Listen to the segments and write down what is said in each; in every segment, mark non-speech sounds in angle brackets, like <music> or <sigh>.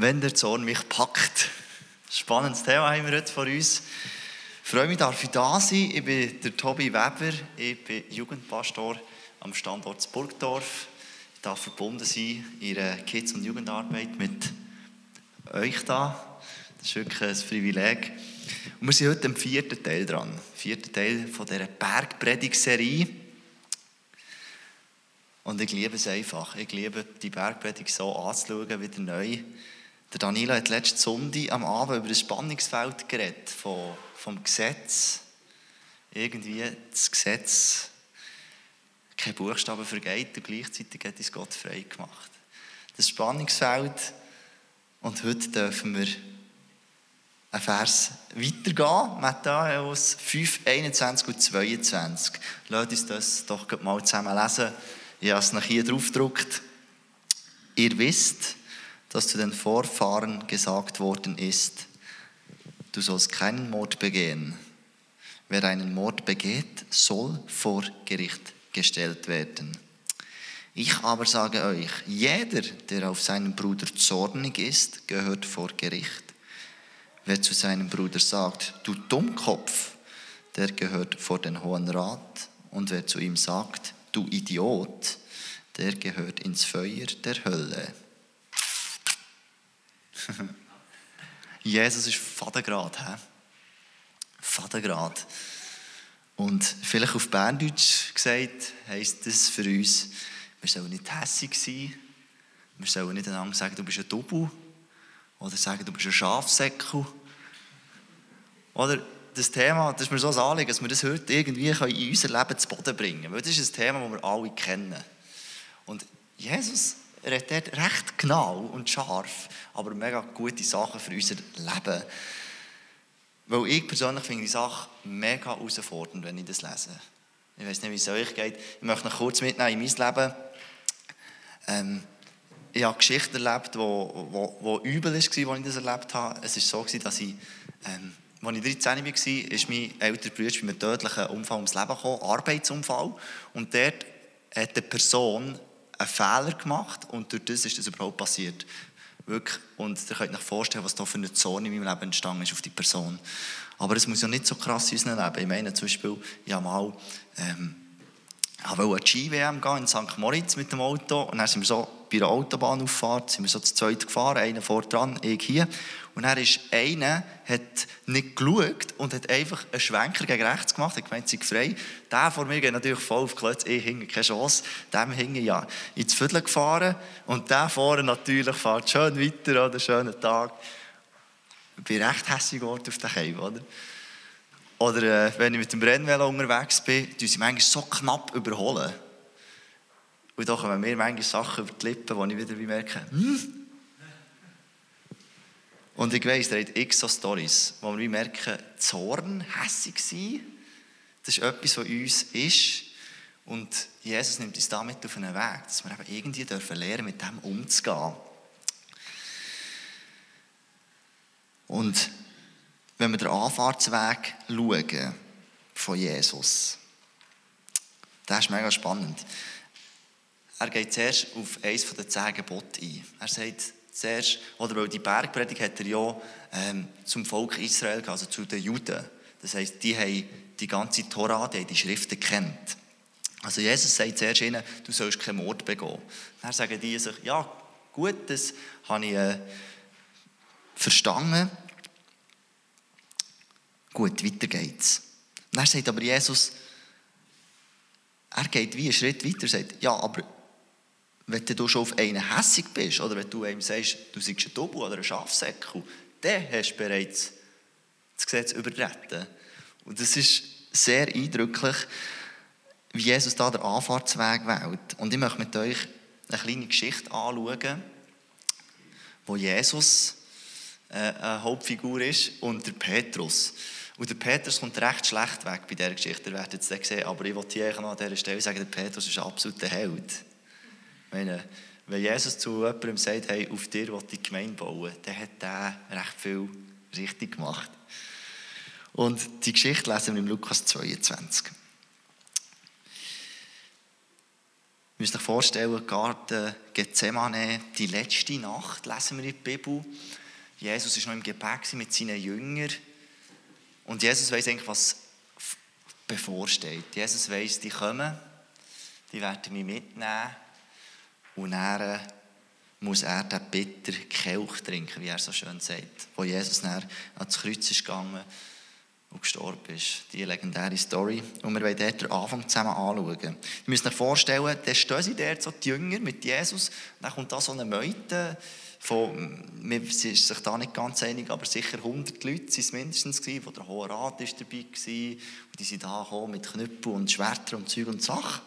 wenn der Zorn mich packt. Spannendes Thema haben wir heute vor uns. Ich freue mich, dass ich da sein Ich bin der Tobi Weber, ich bin Jugendpastor am Standort Burgdorf. Ich darf verbunden sein in der Kids- und Jugendarbeit mit euch da. Das ist wirklich ein Privileg. Und wir sind heute im vierten Teil dran. Vierter Teil von dieser Bergpredigserie. Und ich liebe es einfach. Ich liebe die Bergpredigt so anzuschauen, wieder neu. Der Danilo hat letzte Sonntag am Abend über das Spannungsfeld geredet, von, vom Gesetz. Irgendwie das Gesetz kein Buchstaben vergeht und gleichzeitig hat uns Gott frei gemacht. Das Spannungsfeld. Und heute dürfen wir einen Vers weitergehen. Matthäus 5, 21 und 22. Lasst uns das doch mal zusammen lesen. Ich habe es nach hier drauf gedruckt. Ihr wisst, dass zu den Vorfahren gesagt worden ist, du sollst keinen Mord begehen. Wer einen Mord begeht, soll vor Gericht gestellt werden. Ich aber sage euch, jeder, der auf seinen Bruder zornig ist, gehört vor Gericht. Wer zu seinem Bruder sagt, du Dummkopf, der gehört vor den Hohen Rat. Und wer zu ihm sagt, du Idiot, der gehört ins Feuer der Hölle. <laughs> Jesus ist Vatergrad. He? Vatergrad. Und vielleicht auf Berndeutsch gesagt, heisst das für uns, wir sollen nicht hässig sein, wir sollen nicht einander sagen, du bist ein Double oder sagen, du bist ein Schafsäckel. Oder das Thema, das ist mir so ein Anliegen, dass wir das heute irgendwie in unser Leben zu Boden bringen können. Weil das ist ein Thema, das wir alle kennen. Und Jesus redet dort recht genau und scharf, aber mega gute Sachen für unser Leben. Weil ich persönlich finde die Sache mega herausfordernd, wenn ich das lese. Ich weiß nicht, wie es euch geht. Ich möchte noch kurz mitnehmen in mein Leben. Ähm, ich habe Geschichten erlebt, die wo, wo, wo übel war, als ich das erlebt habe. Es war so, dass ich, ähm, als ich 13 war, ist mein älterer Bruder bei einem tödlichen Unfall ums Leben gekommen, Arbeitsunfall. Und dort hat eine Person einen Fehler gemacht und durch das ist das überhaupt passiert. Wirklich. Und ihr könnt euch vorstellen, was da für eine Zone in meinem Leben entstanden ist auf die Person. Aber es muss ja nicht so krass in unserem Leben. Ich meine zum Beispiel, habe mal ähm, ich wollte eine Ski-WM gehen in St. Moritz mit dem Auto und dann sind wir so bei einer Autobahnauffahrt sind wir so zu zweit gefahren, einer vor dran, ich hier. Und dann ist einer, hat nicht geschaut und hat einfach einen Schwenker gegen rechts gemacht, hat gemeint, sei frei. Der vor mir geht natürlich voll auf die Klötze, ich hinge keine Chance. Dem hinge ja ins Viertel gefahren und der vorne natürlich fährt schön weiter, oder schönen Tag. Ich bin recht hässlich geworden auf den Keim, oder? Oder äh, wenn ich mit dem Rennvelo unterwegs bin, tun sie manchmal so knapp überholen. Und da kommen mir manchmal Sachen über die Lippen, wo ich wieder merke, hm? Und ich weiss, da hat x so Stories, wo wir merken, Zorn, hässig sein, das ist etwas, was uns ist. Und Jesus nimmt uns damit auf einen Weg, dass wir eben irgendwie dürfen lernen, mit dem umzugehen. Und wenn wir den Anfahrtsweg schauen von Jesus, das ist mega spannend. Er geht zuerst auf eines der zehn Gebote ein. Er sagt zuerst, oder weil die Bergpredigt hat er ja ähm, zum Volk Israel, also zu den Juden. Das heisst, die haben die ganze Tora, die haben die Schriften kennt. Also Jesus sagt zuerst ihnen, du sollst keinen Mord begehen. Dann sagen die sich, ja gut, das habe ich äh, verstanden. Gut, weiter geht's. Dann sagt aber Jesus, er geht wie einen Schritt weiter, sagt, ja, aber wenn du schon auf einen hässig bist oder wenn du ihm sagst, du seist ein Double oder ein Schafsäckel, dann hast du bereits das Gesetz übertreten. Und das ist sehr eindrücklich, wie Jesus da den Anfahrtsweg wählt. Und ich möchte mit euch eine kleine Geschichte anschauen, wo Jesus äh, eine Hauptfigur ist und der Petrus. Und der Petrus kommt recht schlecht weg bei dieser Geschichte, ihr werdet es sehen. Aber ich wollte hier an dieser Stelle sagen, der Petrus ist absolut der Held. Meine, wenn Jesus zu jemandem sagt, hey, auf dir will ich die Gemeinde bauen, dann hat er recht viel richtig gemacht. Und die Geschichte lesen wir im Lukas 22. müsst euch vorstellen, Garten Gethsemane, die letzte Nacht, lesen wir in der Bibel. Jesus ist noch im Gebet mit seinen Jüngern. Und Jesus weiß eigentlich, was bevorsteht. Jesus weiß, die kommen, die werden mich mitnehmen. Und dann muss er den bitter Kelch trinken, wie er so schön sagt. Wo Jesus dann ans Kreuz ist gegangen und gestorben ist. Die legendäre Story. Und wir wollen dort den Anfang zusammen anschauen. Ihr müsst euch vorstellen, da stehen sie dort, so die Jünger mit Jesus. Dann kommt da so eine Meute von, man ist sich da nicht ganz einig, aber sicher 100 Leute waren es mindestens, gewesen, wo der Hohe Rat ist dabei war. Und die sind da mit Knüppel und Schwertern und Zeug und Sachen.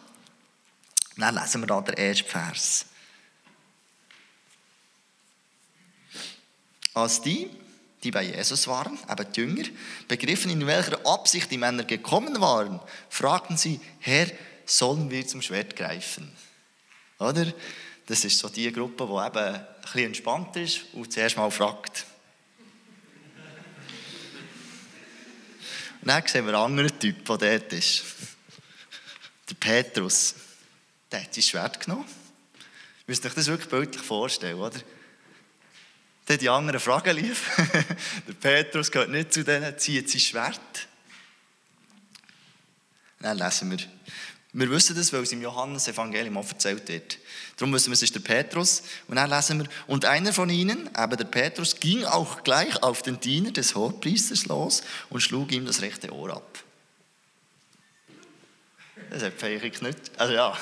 Und dann lesen wir da den ersten Vers. Als die, die bei Jesus waren, aber die Jünger, begriffen, in welcher Absicht die Männer gekommen waren, fragten sie, Herr, sollen wir zum Schwert greifen? Oder? Das ist so die Gruppe, die eben ein bisschen entspannt ist und zuerst mal fragt. Und dann sehen wir einen anderen Typ, der dort ist. Der Petrus. Der hat sein Schwert genommen. Ihr müsst euch das wirklich bildlich vorstellen, oder? Dann die anderen fragen lief. <laughs> der Petrus gehört nicht zu denen, zieht sein Schwert. Dann lesen wir. Wir wissen das, weil es im Johannes-Evangelium auch erzählt wird. Darum wissen wir, es ist der Petrus. Und dann lesen wir, und einer von ihnen, eben der Petrus, ging auch gleich auf den Diener des Hochpriesters los und schlug ihm das rechte Ohr ab. Das hat vielleicht nicht. Also ja.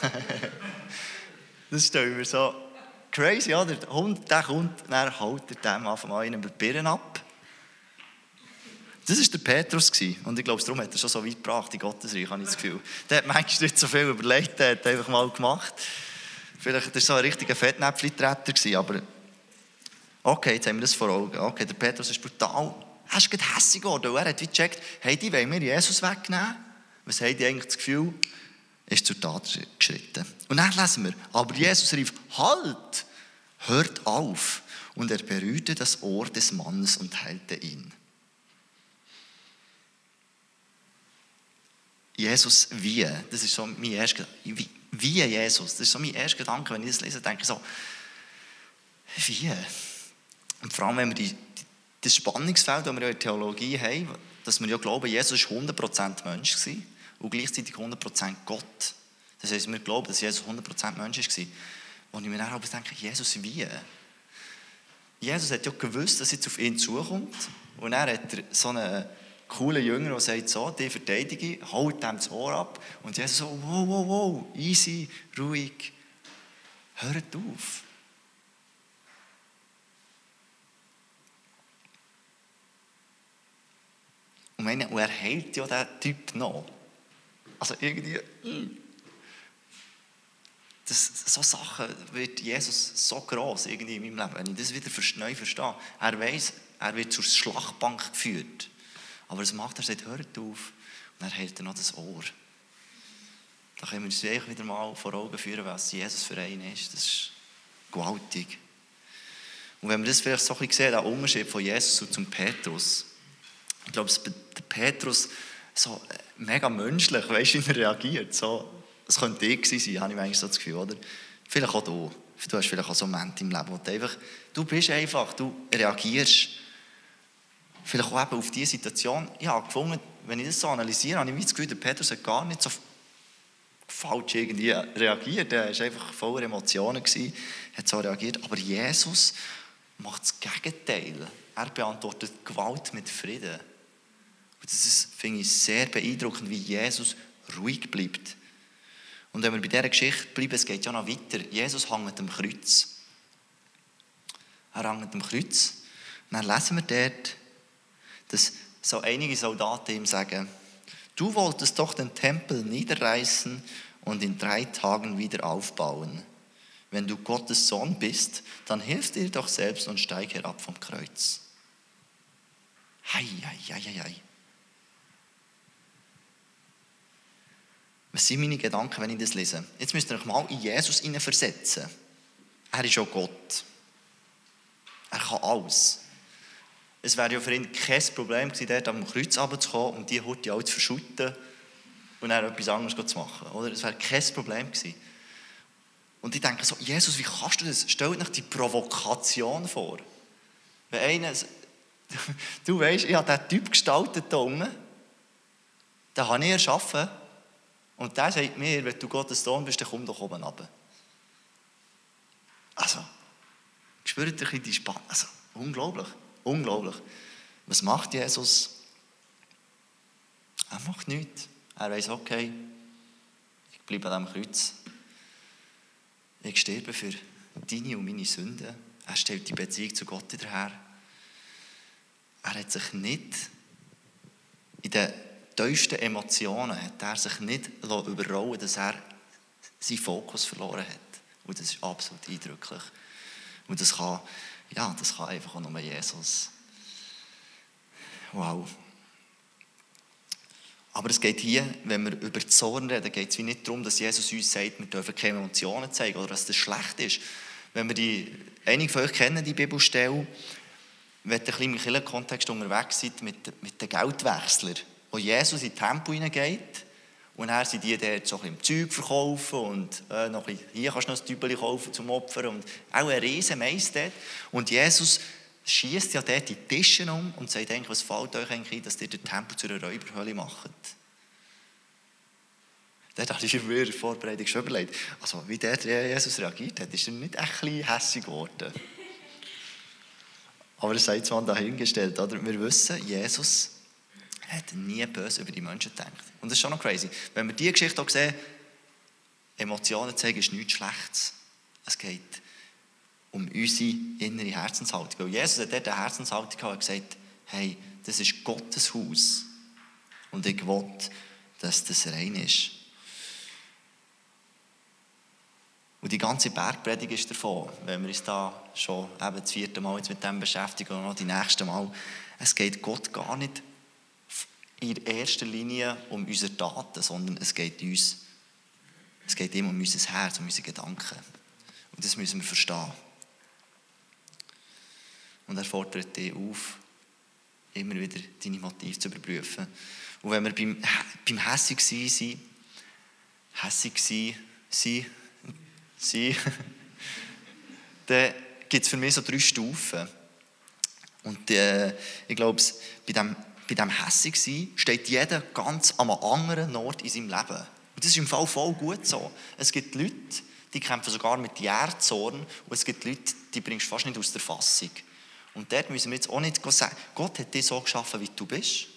<laughs> das stellen wir so crazy, oder? Der Hund, der kommt, dann haut er dem Anfang an einen Birnen ab. Das war der Petrus. Und ich glaube, darum hat er schon so weit gebracht in Gottesreich, habe ich das Gefühl. Der hat manchmal nicht so viel überlegt, der hat einfach mal gemacht. Vielleicht war er so ein richtiger Fettnäpfchen-Tretter, aber okay, jetzt haben wir das vor Augen. Okay, der Petrus ist brutal. Er ist gerade hässlich geworden, er hat wie gecheckt, hey, die wollen mir Jesus wegnehmen. Was haben die eigentlich das Gefühl? Ist zur Tat geschritten. Und dann lesen wir, aber Jesus rief, halt, hört auf. Und er berührte das Ohr des Mannes und heilte ihn. Jesus wie, das ist so mein erster wie, wie Jesus, das ist so mein erster Gedanke, wenn ich das lese, denke ich so, wie? Und vor allem, wenn wir die, das Spannungsfeld, das wir in der Theologie haben, dass wir ja glauben, Jesus war 100% Mensch gewesen, und gleichzeitig 100% Gott. Das heisst, wir glauben, dass Jesus 100% Mensch war. Und ich mir dann aber denke, Jesus wie? Jesus hat ja gewusst, dass jetzt auf ihn zukommt. Und er hat so einen coolen Jünger, der sagt, so, die verteidige, haut dem das Ohr ab. Und Jesus so, wow, wow, wow, easy, ruhig, hört auf. Und, und er hält ja diesen Typ noch. Also irgendwie. Das, so Sachen wird Jesus so groß irgendwie in meinem Leben, wenn ich das wieder neu verstehe. Er weiß, er wird zur Schlachtbank geführt. Aber was macht er? Er sagt, hört auf. Und dann hält er noch das Ohr. Da können wir uns wieder mal vor Augen führen, was Jesus für einen ist. Das ist gewaltig. Und wenn wir das vielleicht so ein bisschen sehen, der Unterschied von Jesus zum Petrus. Ich glaube, der Petrus so äh, mega menschlich, weißt du, wie er reagiert. So, das könnte ich sein, habe ich eigentlich so das Gefühl, oder? Vielleicht auch du. Du hast vielleicht auch so Momente im Leben, wo du einfach, du bist einfach, du reagierst. Vielleicht auch eben auf diese Situation. Habe gefunden, wenn ich das so analysiere, habe ich das Gefühl, der Petrus hat gar nicht so falsch irgendwie reagiert. Er war einfach voller Emotionen, gewesen, hat so reagiert. Aber Jesus macht das Gegenteil. Er beantwortet Gewalt mit Frieden. Und das finde ich, sehr beeindruckend, wie Jesus ruhig bleibt. Und wenn wir bei dieser Geschichte bleiben, es geht ja noch weiter. Jesus hängt am Kreuz. Er hängt am Kreuz. Und dann lesen wir dort, dass so einige Soldaten ihm sagen, du wolltest doch den Tempel niederreißen und in drei Tagen wieder aufbauen. Wenn du Gottes Sohn bist, dann hilf dir doch selbst und steig herab vom Kreuz. Hei, hei, hei, hei. Was sind meine Gedanken, wenn ich das lese? Jetzt müsst ihr euch mal in Jesus versetzen. Er ist auch Gott. Er kann alles. Es wäre ja für ihn kein Problem gewesen, dort am Kreuz runterzukommen und die Hurti auch zu verschütten und dann etwas anderes zu machen. Oder? Es wäre kein Problem gewesen. Und ich denke so, Jesus, wie kannst du das? Stell dir die Provokation vor. Wenn einer, <laughs> du weißt, ich habe diesen Typ gestaltet da unten, den habe ich erschaffen. Und der sagt mir, wenn du Gottes Sohn bist, dann komm doch oben runter. Also, spürt ihr die Spannung? Also, unglaublich, unglaublich. Was macht Jesus? Er macht nichts. Er weiß, okay, ich bleibe an diesem Kreuz. Ich sterbe für deine und meine Sünden. Er stellt die Beziehung zu Gott wieder her. Er hat sich nicht in den tiefsten Emotionen hat er sich nicht überrollen dass er seinen Fokus verloren hat. Und das ist absolut eindrücklich. Und das kann, ja, das kann einfach auch nur Jesus. Wow. Aber es geht hier, wenn wir über Zorn reden, geht es nicht darum, dass Jesus uns sagt, wir dürfen keine Emotionen zeigen oder dass das schlecht ist. Wenn wir die, einige von euch kennen die Bibelstelle, wenn ihr ein bisschen im Kontext unterwegs seid mit, mit den Geldwechslern, wo Jesus in Tempel hineingeht und dann sind die dort so ein bisschen Zeug verkaufen und äh, noch ein bisschen, hier kannst du noch ein Tübeli kaufen zum Opfern und auch ein riesen dort. Und Jesus schießt ja dort die Tische um und sagt eigentlich, was fällt euch eigentlich ein, dass ihr den Tempel zu einer Räuberhölle macht? Dort habe ich mir in der Vorbereitung schon überlegt. Also, wie der Jesus reagiert hat, ist er nicht ein bisschen hässlich geworden. Aber er sei zwar dahingestellt, oder? Wir wissen, Jesus hat nie böse über die Menschen gedacht. Und das ist schon noch crazy. Wenn wir diese Geschichte auch sehen, Emotionen zeigen ist nichts Schlechtes. Es geht um unsere innere Herzenshaltung. Weil Jesus hat dort eine Herzenshaltung und gesagt, hey, das ist Gottes Haus. Und ich will, dass das rein ist. Und die ganze Bergpredigt ist davon, wenn wir uns da schon eben das vierte Mal jetzt mit dem beschäftigen und noch die nächste Mal. Es geht Gott gar nicht in erster Linie um unsere Taten, sondern es geht uns, es geht ihm um unser Herz, um unsere Gedanken. Und das müssen wir verstehen. Und er fordert dich auf, immer wieder deine Motive zu überprüfen. Und wenn wir beim, beim Hässig sein sind, hässig sein, sein, sein <laughs> dann gibt es für mich so drei Stufen. Und äh, ich glaube, bei dem, bei dem Hässig sein steht jeder ganz an einem anderen Ort in seinem Leben. Und das ist im Fall voll gut so. Es gibt Leute, die kämpfen sogar mit Jährzorn und es gibt Leute, die bringst du fast nicht aus der Fassung. Und dort müssen wir jetzt auch nicht sagen, Gott hat dich so geschaffen, wie du bist.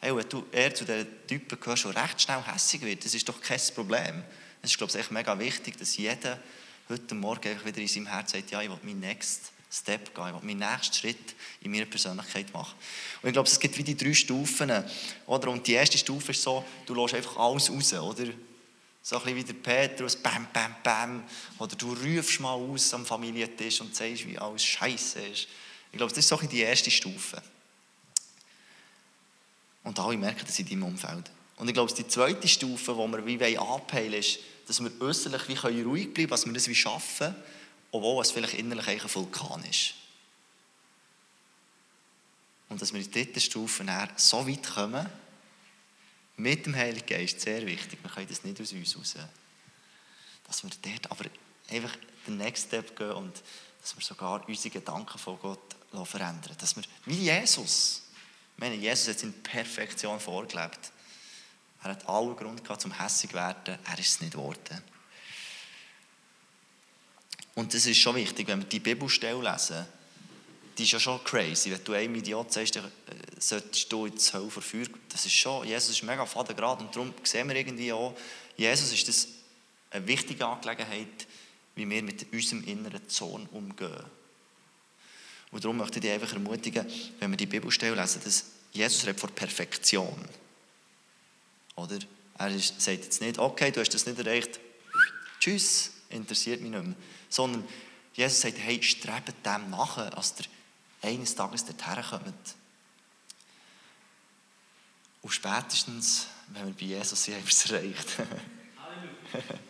Hey, wenn du eher zu den Typen gehörst, die recht schnell hässig wird, das ist doch kein Problem. Es ist, glaube ich, echt mega wichtig, dass jeder heute Morgen wieder in seinem Herz sagt, ja, ich will meinen Next Step gehen, ich will meinen nächsten Schritt in meiner Persönlichkeit machen. Und ich glaube, es gibt wie die drei Stufen. Oder? Und die erste Stufe ist so, du lässt einfach alles raus, oder? So ein bisschen wie der Petrus, bam, bam, bam. Oder du rufst mal aus am Familientisch und sagst, wie alles scheiße ist. Ich glaube, das ist so die erste Stufe. Und alle merken das in deinem Umfeld. Und ich glaube, die zweite Stufe, die wir wie anpeilen ist, dass wir äußerlich wie ruhig bleiben können, dass wir das wie schaffen, obwohl es vielleicht innerlich ein Vulkan ist. Und dass wir in der dritten Stufe so weit kommen, mit dem Heiligen Geist, sehr wichtig, wir können das nicht aus uns raus, dass wir dort aber einfach den Next Step gehen und dass wir sogar unsere Gedanken von Gott verändern. Dass wir, wie Jesus, ich meine, Jesus hat in Perfektion vorgelebt. Er hat allen Grund gehabt, zum hässig werden, er ist es nicht geworden. Und das ist schon wichtig, wenn wir die Bibelstelle lesen, die ist ja schon crazy. Wenn du einem Idiot sagst, dann äh, solltest du ins Hölle Feuer. Das ist schon, Jesus ist mega fadengrad und darum sehen wir irgendwie auch, Jesus ist das eine wichtige Angelegenheit, wie wir mit unserem inneren Zorn umgehen. Und darum möchte ich dich einfach ermutigen, wenn wir die Bibelstelle lesen, dass Jesus redet von Perfektion. Oder? Er sagt jetzt nicht, okay, du hast das nicht erreicht, tschüss, interessiert mich nicht mehr. Sondern Jesus sagt, hey, strebt dem nach, als der eines Tages dorthin kommt. Und spätestens, wenn wir bei Jesus sind, <laughs> haben wir es erreicht. <laughs>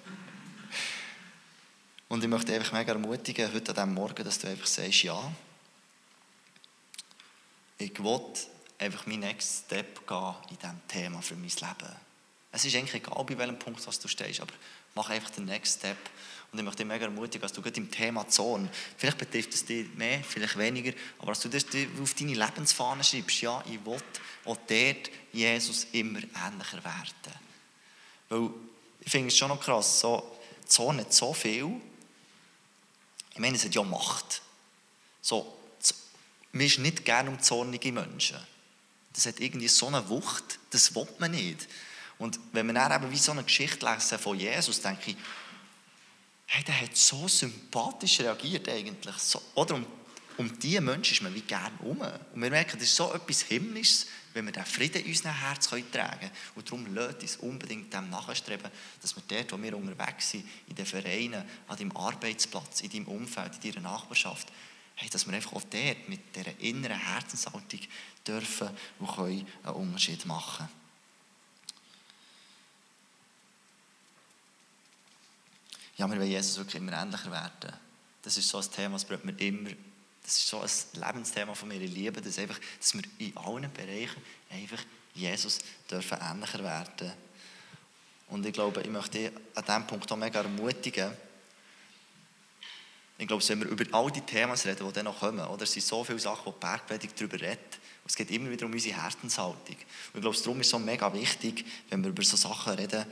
Und ich möchte einfach mega ermutigen, heute an diesem Morgen, dass du einfach sagst, ja, ich will einfach meinen Next Step gehen in diesem Thema für mein Leben. Es ist eigentlich egal, bei welchem Punkt was du stehst, aber Mach einfach den Next Step. Und ich möchte dich mega ermutigen, dass du gerade im Thema Zorn, vielleicht betrifft es dich mehr, vielleicht weniger, aber dass du das auf deine Lebensfahne schreibst, ja, ich will auch dort Jesus immer ähnlicher werden. Weil ich finde es schon noch krass, so, Zorn hat so viel, ich meine, es hat ja Macht. So, man ist nicht gerne um zornige Menschen. Das hat irgendwie so eine Wucht, das will man nicht. Und wenn man dann eben wie so eine Geschichte lesen von Jesus, denke ich, hey, der hat so sympathisch reagiert eigentlich. So, oder um, um diese Menschen ist man wie gerne um. Und wir merken, das ist so etwas Himmlisches, wenn wir den Frieden in unserem Herz tragen können. Und darum lasst uns unbedingt dem nachstreben, dass wir dort, wo wir unterwegs sind, in den Vereinen, an deinem Arbeitsplatz, in deinem Umfeld, in deiner Nachbarschaft, hey, dass wir einfach auch dort mit dieser inneren Herzenshaltung dürfen und können einen Unterschied machen Ja, wir wollen Jesus wirklich immer ähnlicher werden. Das ist so ein Thema, das bringt mir immer das ist so ein Lebensthema von mir. Ich liebe das einfach, dass wir in allen Bereichen einfach Jesus dürfen ähnlicher werden. Und ich glaube, ich möchte dich an diesem Punkt auch mega ermutigen. Ich glaube, wenn wir über all die Themen reden, die dann noch kommen, oder? es sind so viele Sachen, wo die Bergpredigt darüber redet. Es geht immer wieder um unsere Herzenshaltung. Und ich glaube, darum ist es so mega wichtig, wenn wir über so Sachen reden,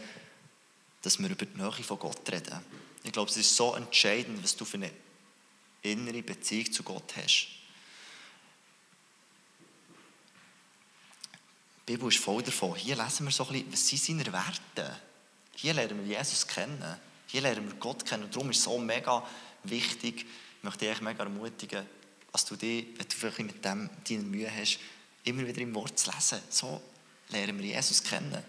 dass wir über die Nähe von Gott reden. Ich glaube, es ist so entscheidend, was du für eine innere Beziehung zu Gott hast. Die Bibel ist voll davon. Hier lesen wir so ein bisschen, was sind seine Werte? Hier lernen wir Jesus kennen. Hier lernen wir Gott kennen. Und darum ist es so mega wichtig, ich möchte dich mega ermutigen, dass du dich, wenn du vielleicht mit dem deine Mühe hast, immer wieder im Wort zu lesen. So lernen wir Jesus kennen.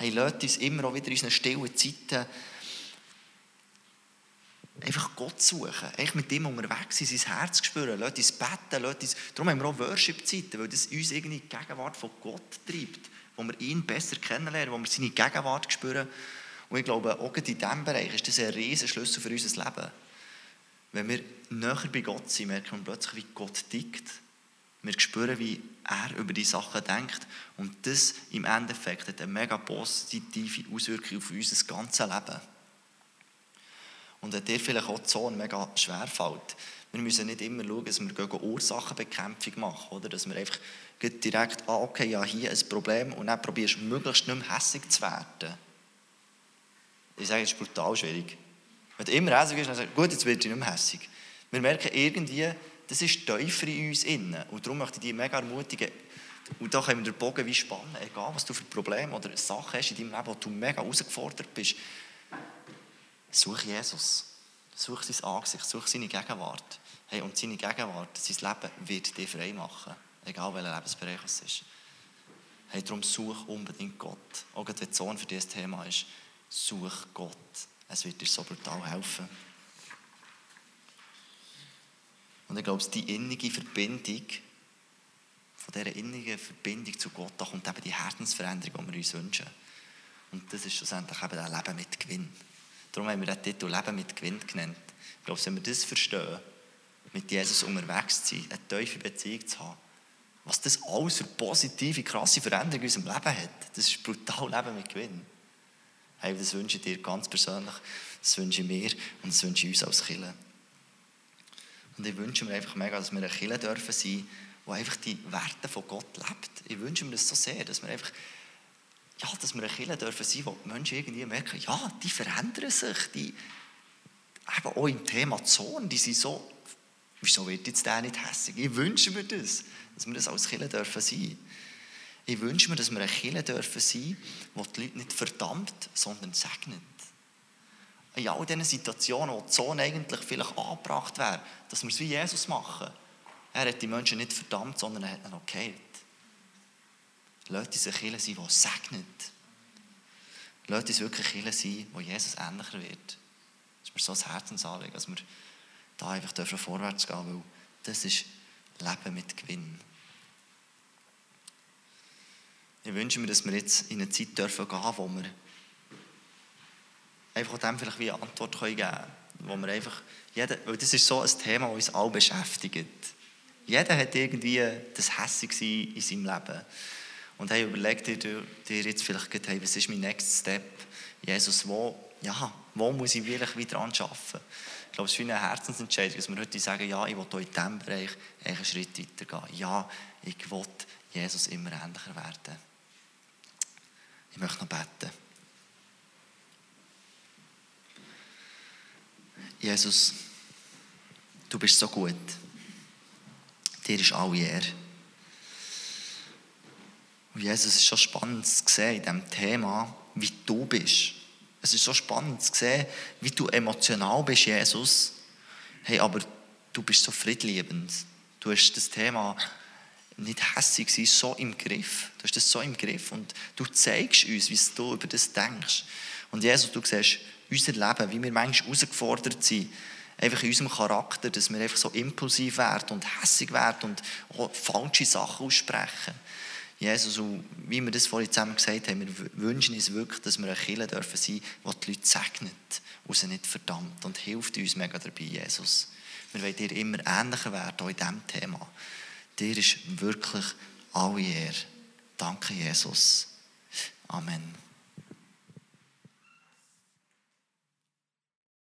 Hey, lasst uns immer auch wieder in unseren stillen Zeiten einfach Gott suchen, einfach mit ihm unterwegs sein, sein Herz spüren, lass uns beten, uns, darum haben wir auch Worship-Zeiten, weil das uns irgendwie die Gegenwart von Gott treibt, wo wir ihn besser kennenlernen, wo wir seine Gegenwart spüren. Und ich glaube, auch in diesem Bereich ist das ein riesen Schlüssel für unser Leben. Wenn wir näher bei Gott sind, merken wir plötzlich, wie Gott tickt. Wir spüren, wie er über die Sachen denkt. Und das im Endeffekt hat eine mega positive Auswirkung auf unser ganzes Leben. Und wenn dir vielleicht auch Zone mega schwer fällt, wir müssen nicht immer schauen, dass wir gegen Ursachenbekämpfung machen, oder? Dass wir einfach direkt, ah, okay, ja, hier ein Problem und dann probierst du möglichst nicht mehr hässig zu werden. Ich sage, es ist brutal schwierig. Wenn du immer hässig bist, dann sagst du, gut, jetzt werde ich nicht mehr hässig. Wir merken irgendwie, das ist tiefer in uns innen. Und darum möchte ich dich mega ermutigen, und da können wir den Bogen wie spannen, egal was du für Probleme oder Sachen hast in deinem Leben, wo du mega herausgefordert bist. Such Jesus. Such sein Angesicht, such seine Gegenwart. Hey, und seine Gegenwart, sein Leben wird dich frei machen. Egal welcher Lebensbereich es ist. Hey, darum such unbedingt Gott. Auch wenn die Sohn für dieses Thema ist, such Gott. Es wird dir so brutal helfen. Und ich glaube, die innige Verbindung, von dieser innigen Verbindung zu Gott, da kommt eben die Herzensveränderung, die wir uns wünschen. Und das ist schlussendlich eben das Leben mit Gewinn. Darum haben wir den Titel Leben mit Gewinn genannt. Ich glaube, wenn wir das verstehen, mit Jesus unterwegs zu sein, eine tiefe Beziehung zu haben, was das alles für positive, krasse Veränderungen in unserem Leben hat, das ist brutal Leben mit Gewinn. Hey, das wünsche ich dir ganz persönlich, das wünsche ich mir und das wünsche ich uns als Kirche. Und ich wünsche mir einfach mega, dass wir eine Kirche dürfen sein, die einfach die Werte von Gott lebt. Ich wünsche mir das so sehr, dass wir einfach ja, dass wir eine Kirche dürfen sein, wo die Menschen irgendwie merken, ja, die verändern sich, die, eben auch im Thema Zorn, die sind so, wieso wird jetzt der nicht hässlich? Ich wünsche mir das, dass wir das als Kirche dürfen sein. Ich wünsche mir, dass wir eine Kirche dürfen sein, wo die Leute nicht verdammt, sondern segnet. In all diesen Situationen, wo die Zorn eigentlich vielleicht angebracht wäre, dass wir es wie Jesus machen. Er hat die Menschen nicht verdammt, sondern er hat ihnen okay. Uns eine Kirche sein, die segnet. Lasst uns wirklich Kirche sein, wo Jesus ähnlicher wird. Das ist mir so ein Herzensanliegen, dass wir da einfach dürfen vorwärts gehen weil das ist Leben mit Gewinn. Ich wünsche mir, dass wir jetzt in eine Zeit dürfen gehen, wo wir einfach dem vielleicht wie eine Antwort geben können. Wo wir einfach, jeder, weil das ist so ein Thema, das uns alle beschäftigt. Jeder hat irgendwie das Hässig in seinem Leben. Und hey, überleg dir, dir jetzt vielleicht, hey, was ist mein Next Step? Jesus, wo, ja, wo muss ich wirklich wieder arbeiten? Ich glaube, es ist wie eine Herzensentscheidung, dass wir heute sagen, ja, ich will in diesem Bereich einen Schritt weitergehen. Ja, ich will Jesus immer ähnlicher werden. Ich möchte noch beten. Jesus, du bist so gut. Dir ist alle Ehre. Und Jesus, es ist so spannend zu sehen in diesem Thema, wie du bist. Es ist so spannend zu sehen, wie du emotional bist, Jesus. Hey, aber du bist so friedliebend. Du hast das Thema nicht hässig sein, so im Griff. Du hast das so im Griff und du zeigst uns, wie du über das denkst. Und Jesus, du siehst unser Leben, wie wir manchmal herausgefordert sind, einfach in unserem Charakter, dass wir einfach so impulsiv werden und hässig werden und falsche Sachen aussprechen. Jesus, und wie wir das vorhin zusammen gesagt haben, wir wünschen uns wirklich, dass wir eine Kirche dürfen sein, die die Leute segnet und sie nicht verdammt und hilft uns mega dabei, Jesus. Wir wollen dir immer ähnlicher werden, auch in diesem Thema. Dir ist wirklich alle Ehre. Danke, Jesus. Amen.